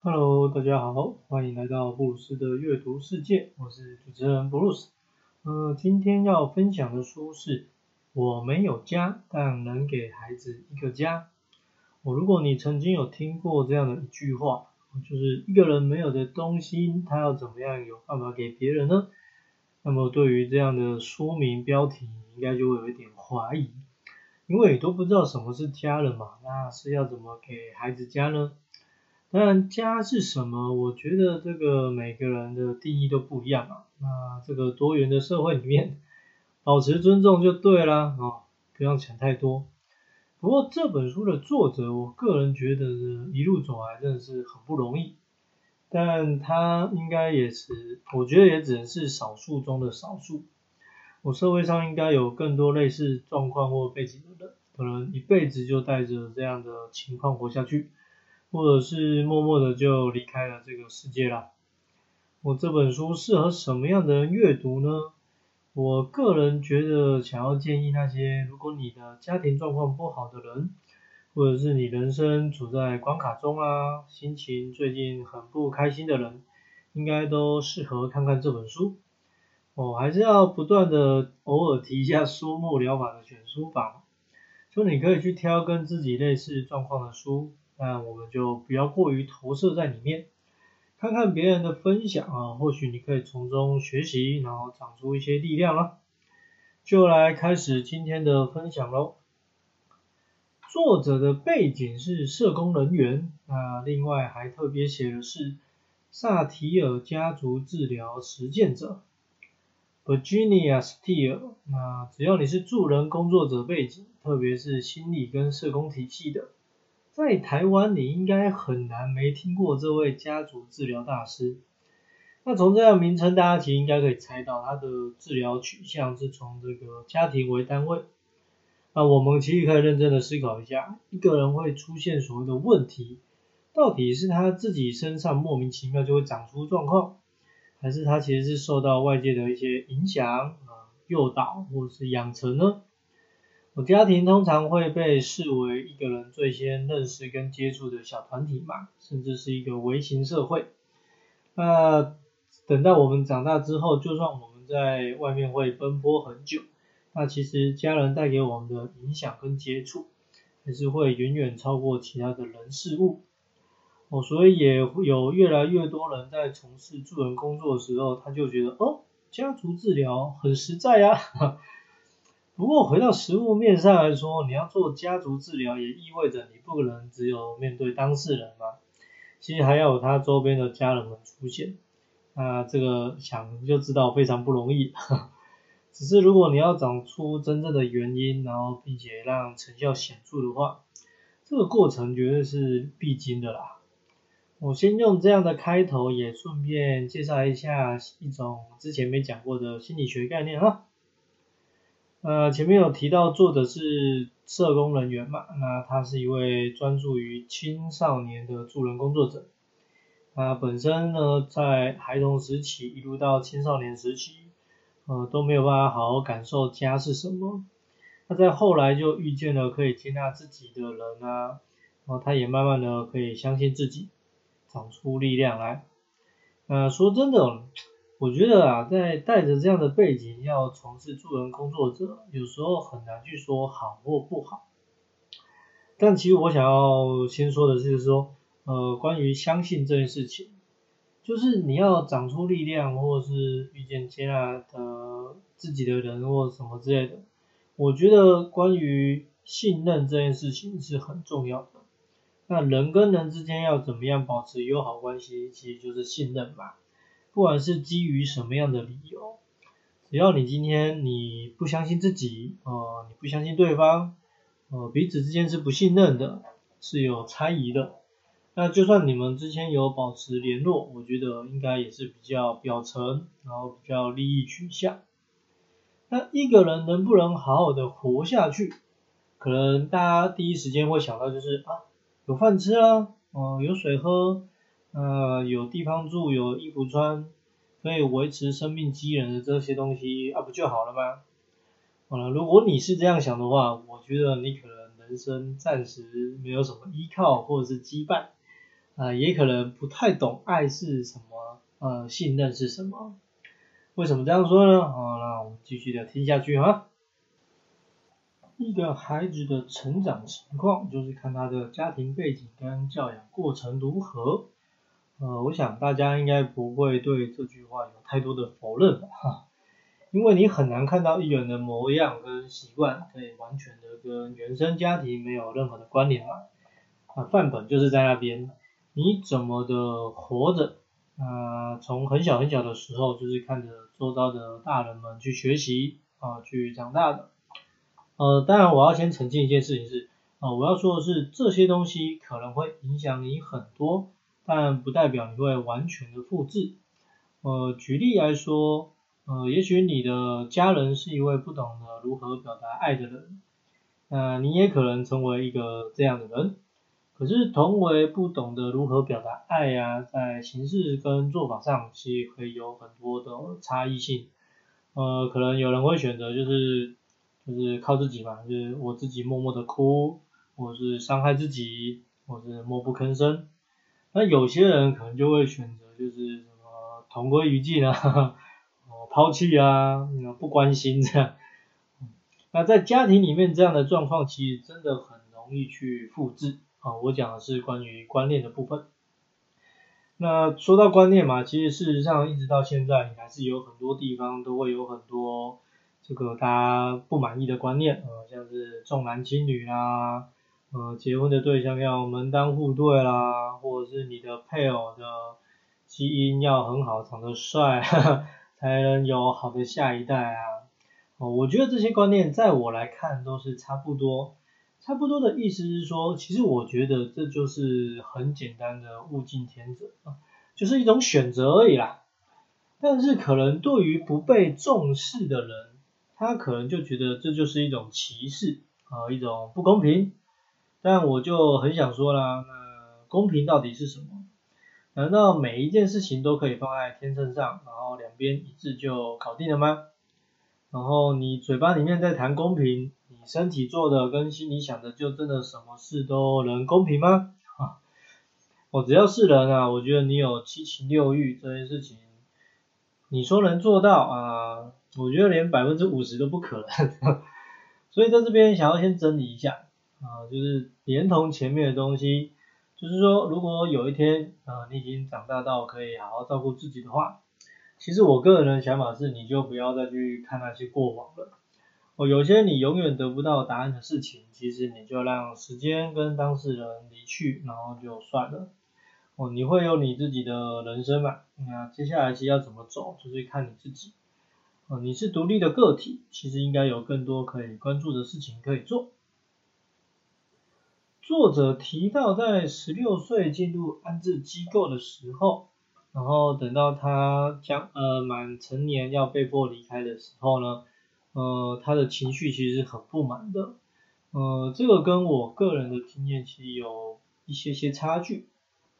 Hello，大家好，欢迎来到布鲁斯的阅读世界，我是主持人布鲁斯。呃，今天要分享的书是《我没有家，但能给孩子一个家》。我如果你曾经有听过这样的一句话，就是一个人没有的东西，他要怎么样有办法给别人呢？那么对于这样的说明标题，应该就会有一点怀疑，因为你都不知道什么是家人嘛，那是要怎么给孩子家呢？当然，家是什么？我觉得这个每个人的定义都不一样啊。那这个多元的社会里面，保持尊重就对啦，哦，不要想太多。不过这本书的作者，我个人觉得呢一路走来真的是很不容易。但他应该也是，我觉得也只能是少数中的少数。我社会上应该有更多类似状况或背景的人，可能一辈子就带着这样的情况活下去。或者是默默的就离开了这个世界了。我这本书适合什么样的人阅读呢？我个人觉得，想要建议那些如果你的家庭状况不好的人，或者是你人生处在关卡中啊，心情最近很不开心的人，应该都适合看看这本书。我，还是要不断的偶尔提一下书目疗法的选书法，就你可以去挑跟自己类似状况的书。那我们就不要过于投射在里面，看看别人的分享啊，或许你可以从中学习，然后长出一些力量了。就来开始今天的分享喽。作者的背景是社工人员，那另外还特别写的是萨提尔家族治疗实践者，Virginia Steele。那只要你是助人工作者背景，特别是心理跟社工体系的。在台湾，你应该很难没听过这位家族治疗大师。那从这样名称，大家其实应该可以猜到，他的治疗取向是从这个家庭为单位。那我们其实可以认真的思考一下，一个人会出现所谓的问题，到底是他自己身上莫名其妙就会长出状况，还是他其实是受到外界的一些影响啊、诱导或者是养成呢？我家庭通常会被视为一个人最先认识跟接触的小团体嘛，甚至是一个微型社会。那等到我们长大之后，就算我们在外面会奔波很久，那其实家人带给我们的影响跟接触，还是会远远超过其他的人事物。哦，所以也有越来越多人在从事助人工作的时候，他就觉得哦，家族治疗很实在呀。不过回到实物面上来说，你要做家族治疗，也意味着你不可能只有面对当事人嘛，其实还要有他周边的家人们出现。那这个想就知道非常不容易。只是如果你要找出真正的原因，然后并且让成效显著的话，这个过程绝对是必经的啦。我先用这样的开头，也顺便介绍一下一种之前没讲过的心理学概念哈。呃，前面有提到作者是社工人员嘛，那他是一位专注于青少年的助人工作者。那本身呢，在孩童时期一路到青少年时期，呃，都没有办法好好感受家是什么。那在后来就遇见了可以接纳自己的人啊，然后他也慢慢的可以相信自己，长出力量来。呃，说真的。我觉得啊，在带着这样的背景要从事助人工作者，有时候很难去说好或不好。但其实我想要先说的是说，呃，关于相信这件事情，就是你要长出力量，或者是遇见接纳的自己的人或什么之类的。我觉得关于信任这件事情是很重要的。那人跟人之间要怎么样保持友好关系，其实就是信任嘛。不管是基于什么样的理由，只要你今天你不相信自己，呃，你不相信对方，呃，彼此之间是不信任的，是有猜疑的，那就算你们之间有保持联络，我觉得应该也是比较表层，然后比较利益取向。那一个人能不能好好的活下去，可能大家第一时间会想到就是啊，有饭吃啊，哦，有水喝。呃，有地方住，有衣服穿，可以维持生命机能的这些东西啊，不就好了吗？好了，如果你是这样想的话，我觉得你可能人生暂时没有什么依靠或者是羁绊，啊，也可能不太懂爱是什么，呃，信任是什么。为什么这样说呢？好，那我们继续的听下去哈。一个孩子的成长情况，就是看他的家庭背景跟教养过程如何。呃，我想大家应该不会对这句话有太多的否认吧，哈。因为你很难看到一人的模样跟习惯可以完全的跟原生家庭没有任何的关联嘛。啊，范本就是在那边，你怎么的活着？啊，从很小很小的时候，就是看着周遭的大人们去学习啊，去长大的。呃，当然我要先澄清一件事情是，啊，我要说的是这些东西可能会影响你很多，但不代表你会完全的复制。呃，举例来说，呃，也许你的家人是一位不懂得如何表达爱的人，那你也可能成为一个这样的人。可是同为不懂得如何表达爱呀，在形式跟做法上其实会有很多的差异性。呃，可能有人会选择就是就是靠自己嘛，就是我自己默默的哭，或是伤害自己，或是默不吭声。那有些人可能就会选择就是什么同归于尽啊，哦抛弃啊，不关心这样。那在家庭里面这样的状况其实真的很容易去复制。啊，我讲的是关于观念的部分。那说到观念嘛，其实事实上一直到现在，你还是有很多地方都会有很多这个大家不满意的观念，呃，像是重男轻女啦，呃，结婚的对象要门当户对啦，或者是你的配偶的基因要很好，长得帅，才能有好的下一代啊。哦，我觉得这些观念在我来看都是差不多。差不多的意思是说，其实我觉得这就是很简单的物竞天择啊，就是一种选择而已啦。但是可能对于不被重视的人，他可能就觉得这就是一种歧视啊，一种不公平。但我就很想说啦，那公平到底是什么？难道每一件事情都可以放在天秤上，然后两边一致就搞定了吗？然后你嘴巴里面在谈公平？你身体做的跟心里想的，就真的什么事都能公平吗？啊，我只要是人啊，我觉得你有七情六欲这件事情，你说能做到啊？我觉得连百分之五十都不可能。所以在这边想要先整理一下啊，就是连同前面的东西，就是说如果有一天啊，你已经长大到可以好好照顾自己的话，其实我个人的想法是，你就不要再去看那些过往了。哦，有些你永远得不到答案的事情，其实你就让时间跟当事人离去，然后就算了。哦，你会有你自己的人生嘛？那接下来是要怎么走，就是看你自己。哦，你是独立的个体，其实应该有更多可以关注的事情可以做。作者提到，在十六岁进入安置机构的时候，然后等到他将呃满成年要被迫离开的时候呢？呃，他的情绪其实很不满的，呃，这个跟我个人的经验其实有一些些差距，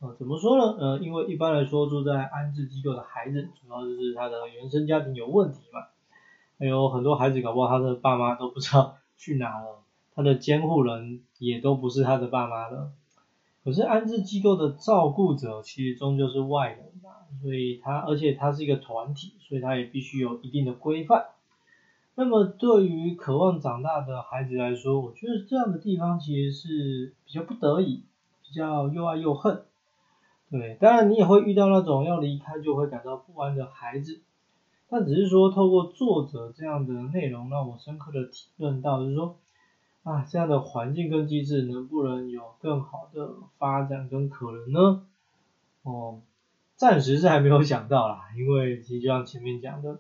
呃，怎么说呢？呃，因为一般来说住在安置机构的孩子，主要就是他的原生家庭有问题嘛，还有很多孩子搞不好他的爸妈都不知道去哪了，他的监护人也都不是他的爸妈了，可是安置机构的照顾者其实终究是外人嘛，所以他而且他是一个团体，所以他也必须有一定的规范。那么对于渴望长大的孩子来说，我觉得这样的地方其实是比较不得已，比较又爱又恨。对，当然你也会遇到那种要离开就会感到不安的孩子，但只是说透过作者这样的内容，让我深刻的体认到，就是说啊，这样的环境跟机制能不能有更好的发展跟可能呢？哦，暂时是还没有想到啦，因为其实就像前面讲的。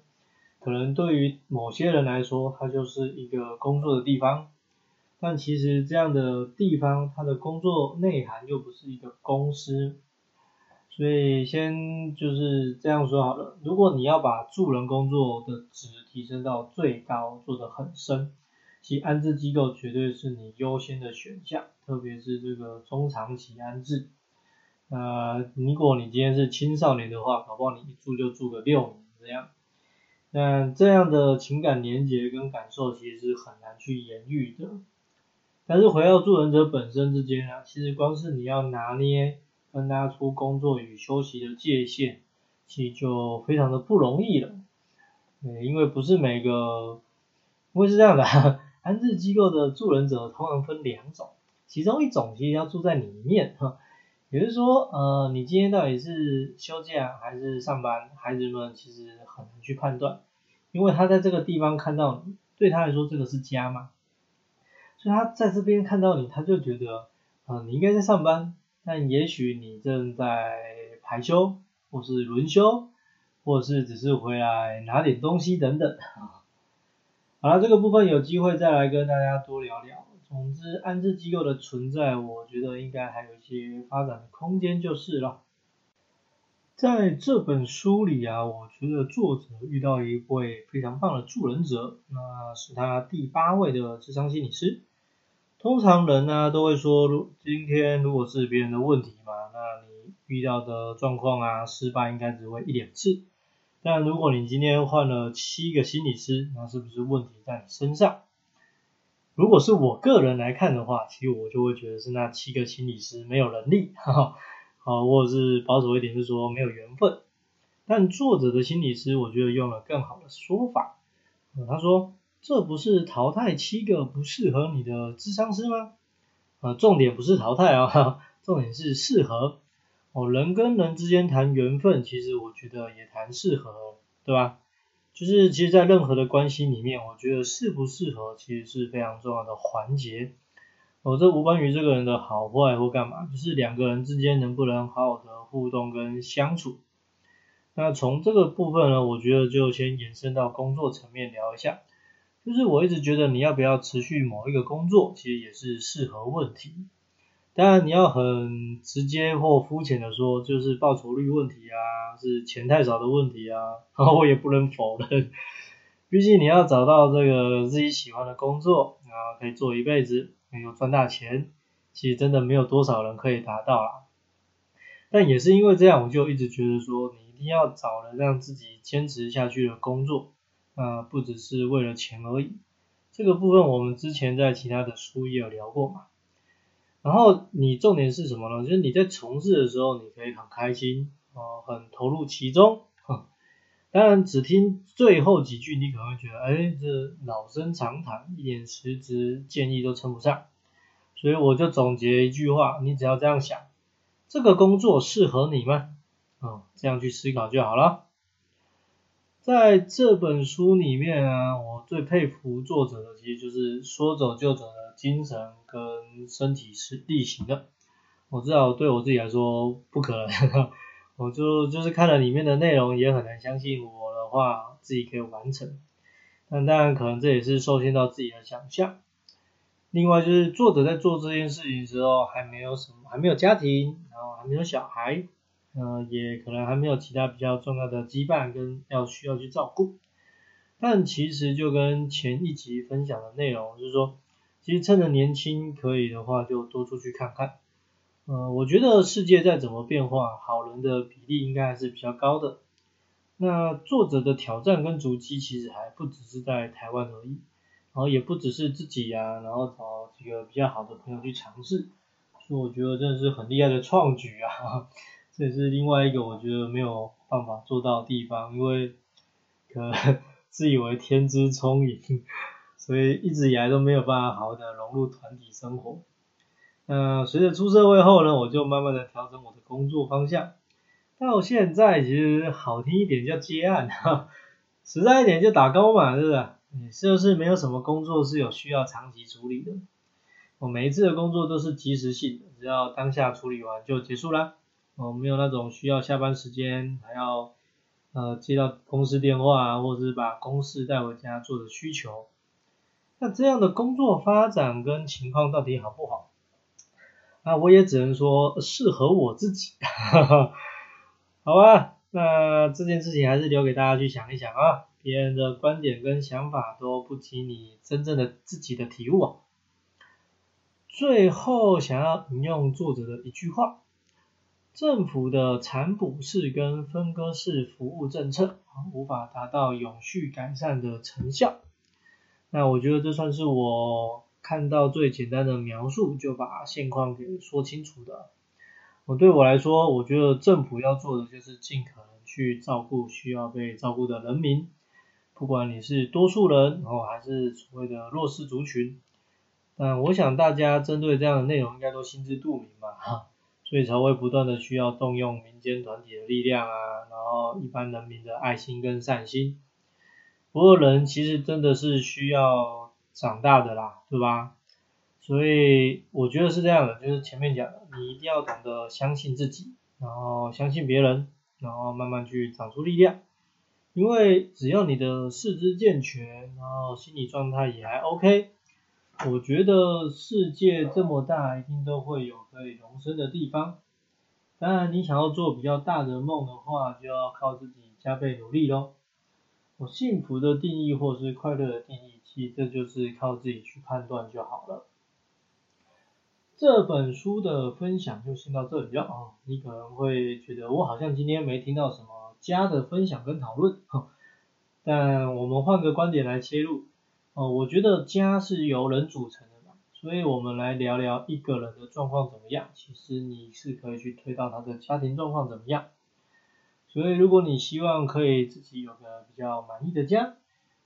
可能对于某些人来说，它就是一个工作的地方，但其实这样的地方，它的工作内涵又不是一个公司，所以先就是这样说好了。如果你要把助人工作的值提升到最高，做得很深，其安置机构绝对是你优先的选项，特别是这个中长期安置。呃，如果你今天是青少年的话，搞不好你一住就住个六年这样。那这样的情感连接跟感受其实是很难去言喻的，但是回到助人者本身之间啊，其实光是你要拿捏分拉出工作与休息的界限，其实就非常的不容易了。对，因为不是每个，因为是这样的哈，安置机构的助人者通常分两种，其中一种其实要住在里面哈，也就是说，呃，你今天到底是休假还是上班，孩子们其实很难去判断，因为他在这个地方看到你，对他来说这个是家嘛，所以他在这边看到你，他就觉得，呃，你应该在上班。但也许你正在排休，或是轮休，或是只是回来拿点东西等等。好了，这个部分有机会再来跟大家多聊聊。总之，安置机构的存在，我觉得应该还有一些发展的空间就是了。在这本书里啊，我觉得作者遇到一位非常棒的助人者，那是他第八位的智商心理师。通常人呢都会说，如今天如果是别人的问题嘛，那你遇到的状况啊，失败应该只会一两次。但如果你今天换了七个心理师，那是不是问题在你身上？如果是我个人来看的话，其实我就会觉得是那七个心理师没有能力，哈哈，好，或者是保守一点是说没有缘分。但作者的心理师，我觉得用了更好的说法，他说。这不是淘汰七个不适合你的智商师吗？啊，重点不是淘汰啊，重点是适合。哦，人跟人之间谈缘分，其实我觉得也谈适合，对吧？就是其实，在任何的关系里面，我觉得适不适合其实是非常重要的环节。哦，这无关于这个人的好坏或干嘛，就是两个人之间能不能好好的互动跟相处。那从这个部分呢，我觉得就先延伸到工作层面聊一下。就是我一直觉得你要不要持续某一个工作，其实也是适合问题。当然你要很直接或肤浅的说，就是报酬率问题啊，是钱太少的问题啊，然后我也不能否认。毕竟你要找到这个自己喜欢的工作，然后可以做一辈子，又赚大钱，其实真的没有多少人可以达到啦。但也是因为这样，我就一直觉得说，你一定要找了让自己坚持下去的工作。呃，不只是为了钱而已，这个部分我们之前在其他的书也有聊过嘛。然后你重点是什么呢？就是你在从事的时候，你可以很开心，哦，很投入其中。当然，只听最后几句，你可能会觉得，哎，这老生常谈，一点实质建议都称不上。所以我就总结一句话，你只要这样想，这个工作适合你吗？嗯，这样去思考就好了。在这本书里面啊，我最佩服作者的，其实就是说走就走的精神跟身体是力行的。我知道对我自己来说不可能，我就就是看了里面的内容，也很难相信我的话自己可以完成。但当然可能这也是受限到自己的想象。另外就是作者在做这件事情的时候，还没有什么，还没有家庭，然后还没有小孩。呃，也可能还没有其他比较重要的羁绊跟要需要去照顾，但其实就跟前一集分享的内容，就是说，其实趁着年轻可以的话，就多出去看看。呃，我觉得世界再怎么变化，好人的比例应该还是比较高的。那作者的挑战跟足迹其实还不只是在台湾而已，然后也不只是自己呀，然后找几个比较好的朋友去尝试，所以我觉得真的是很厉害的创举啊。这也是另外一个我觉得没有办法做到的地方，因为可能自以为天资聪颖，所以一直以来都没有办法好好的融入团体生活。那随着出社会后呢，我就慢慢的调整我的工作方向。到现在其实好听一点叫接案，实在一点就打工嘛，是不是？你就是没有什么工作是有需要长期处理的。我每一次的工作都是及时性的，只要当下处理完就结束啦。我，没有那种需要下班时间还要呃接到公司电话啊，或者是把公事带回家做的需求。那这样的工作发展跟情况到底好不好？那我也只能说适合我自己。好吧，那这件事情还是留给大家去想一想啊，别人的观点跟想法都不及你真正的自己的体悟啊。最后想要引用作者的一句话。政府的残补式跟分割式服务政策无法达到永续改善的成效。那我觉得这算是我看到最简单的描述，就把现况给说清楚的。我对我来说，我觉得政府要做的就是尽可能去照顾需要被照顾的人民，不管你是多数人然后，还是所谓的弱势族群。但我想大家针对这样的内容应该都心知肚明吧，哈，所以才会不断的需要动用民间团体的力量啊，然后一般人民的爱心跟善心。不过人其实真的是需要长大的啦，对吧？所以我觉得是这样的，就是前面讲的，你一定要懂得相信自己，然后相信别人，然后慢慢去长出力量。因为只要你的四肢健全，然后心理状态也还 OK，我觉得世界这么大，一定都会有可以容身的地方。当然，你想要做比较大的梦的话，就要靠自己加倍努力喽。我幸福的定义或是快乐的定义，其实这就是靠自己去判断就好了。这本书的分享就先到这里了啊！你可能会觉得我好像今天没听到什么家的分享跟讨论，但我们换个观点来切入哦，我觉得家是由人组成的嘛，所以我们来聊聊一个人的状况怎么样。其实你是可以去推到他的家庭状况怎么样。所以如果你希望可以自己有个比较满意的家，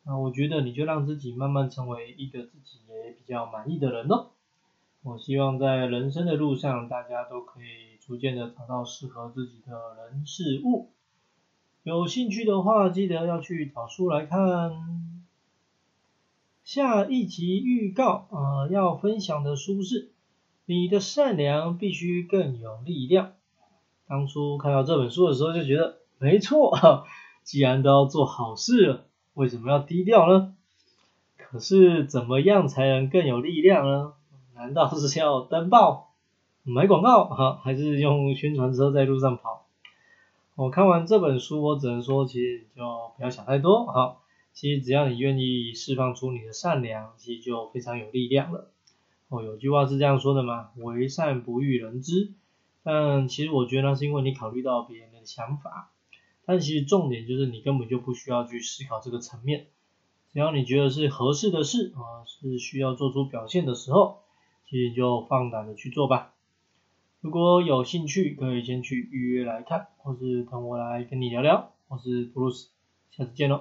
那我觉得你就让自己慢慢成为一个自己也比较满意的人哦。我希望在人生的路上，大家都可以逐渐的找到适合自己的人事物。有兴趣的话，记得要去找书来看。下一集预告啊，要分享的书是《你的善良必须更有力量》。当初看到这本书的时候，就觉得没错，既然都要做好事了，为什么要低调呢？可是怎么样才能更有力量呢？难道是要登报、买广告，哈，还是用宣传车在路上跑？我看完这本书，我只能说，其实你就不要想太多，哈。其实只要你愿意释放出你的善良，其实就非常有力量了。哦，有句话是这样说的嘛，为善不欲人知。但其实我觉得那是因为你考虑到别人的想法。但其实重点就是你根本就不需要去思考这个层面，只要你觉得是合适的事啊，是需要做出表现的时候。其实就放胆的去做吧。如果有兴趣，可以先去预约来看，或是等我来跟你聊聊。我是布鲁斯，下次见喽。